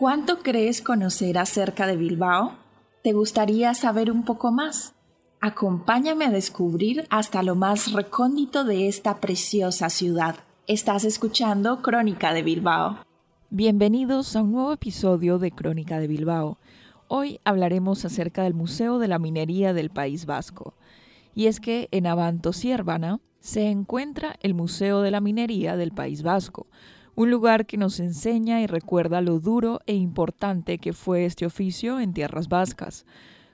¿Cuánto crees conocer acerca de Bilbao? ¿Te gustaría saber un poco más? Acompáñame a descubrir hasta lo más recóndito de esta preciosa ciudad. Estás escuchando Crónica de Bilbao. Bienvenidos a un nuevo episodio de Crónica de Bilbao. Hoy hablaremos acerca del Museo de la Minería del País Vasco. Y es que en Abanto Siervana se encuentra el Museo de la Minería del País Vasco, un lugar que nos enseña y recuerda lo duro e importante que fue este oficio en tierras vascas.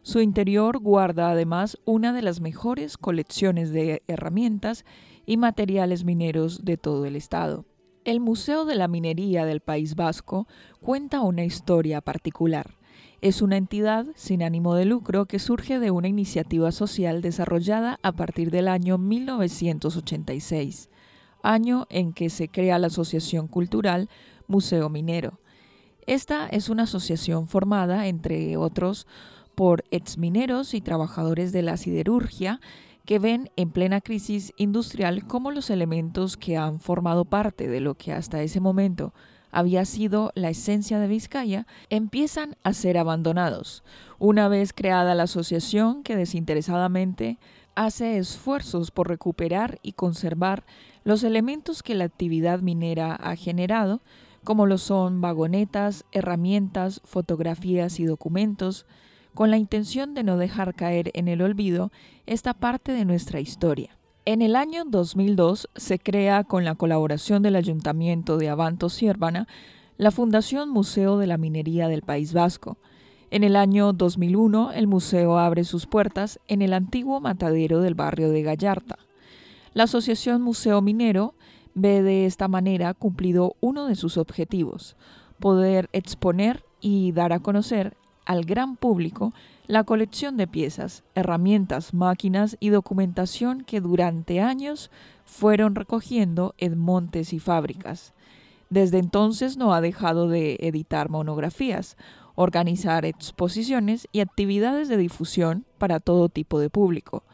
Su interior guarda además una de las mejores colecciones de herramientas y materiales mineros de todo el estado. El Museo de la Minería del País Vasco cuenta una historia particular. Es una entidad sin ánimo de lucro que surge de una iniciativa social desarrollada a partir del año 1986 año en que se crea la Asociación Cultural Museo Minero. Esta es una asociación formada, entre otros, por exmineros y trabajadores de la siderurgia que ven en plena crisis industrial cómo los elementos que han formado parte de lo que hasta ese momento había sido la esencia de Vizcaya, empiezan a ser abandonados, una vez creada la asociación que desinteresadamente hace esfuerzos por recuperar y conservar los elementos que la actividad minera ha generado, como lo son vagonetas, herramientas, fotografías y documentos, con la intención de no dejar caer en el olvido esta parte de nuestra historia. En el año 2002 se crea, con la colaboración del Ayuntamiento de Abanto Siervana, la Fundación Museo de la Minería del País Vasco. En el año 2001 el museo abre sus puertas en el antiguo matadero del barrio de Gallarta. La Asociación Museo Minero ve de esta manera cumplido uno de sus objetivos, poder exponer y dar a conocer al gran público la colección de piezas, herramientas, máquinas y documentación que durante años fueron recogiendo en montes y fábricas. Desde entonces no ha dejado de editar monografías, organizar exposiciones y actividades de difusión para todo tipo de público,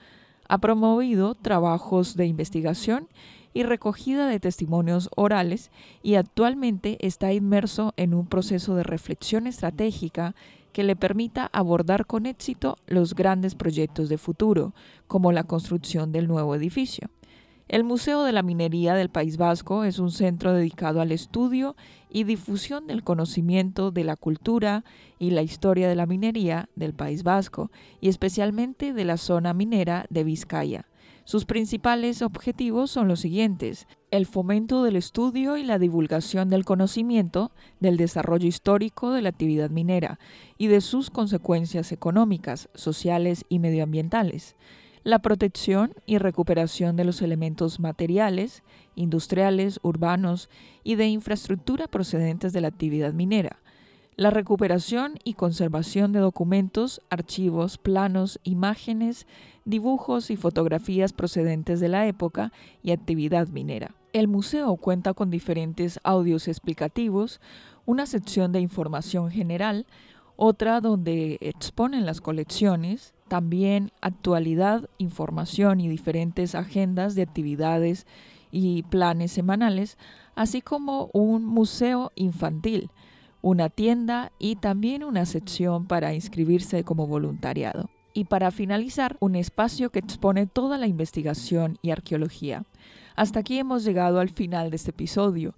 ha promovido trabajos de investigación y recogida de testimonios orales y actualmente está inmerso en un proceso de reflexión estratégica que le permita abordar con éxito los grandes proyectos de futuro, como la construcción del nuevo edificio. El Museo de la Minería del País Vasco es un centro dedicado al estudio y difusión del conocimiento de la cultura y la historia de la minería del País Vasco y especialmente de la zona minera de Vizcaya. Sus principales objetivos son los siguientes. El fomento del estudio y la divulgación del conocimiento del desarrollo histórico de la actividad minera y de sus consecuencias económicas, sociales y medioambientales la protección y recuperación de los elementos materiales, industriales, urbanos y de infraestructura procedentes de la actividad minera, la recuperación y conservación de documentos, archivos, planos, imágenes, dibujos y fotografías procedentes de la época y actividad minera. El museo cuenta con diferentes audios explicativos, una sección de información general, otra donde exponen las colecciones, también actualidad, información y diferentes agendas de actividades y planes semanales, así como un museo infantil, una tienda y también una sección para inscribirse como voluntariado. Y para finalizar, un espacio que expone toda la investigación y arqueología. Hasta aquí hemos llegado al final de este episodio,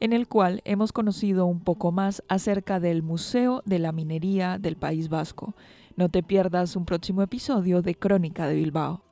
en el cual hemos conocido un poco más acerca del Museo de la Minería del País Vasco, no te pierdas un próximo episodio de Crónica de Bilbao.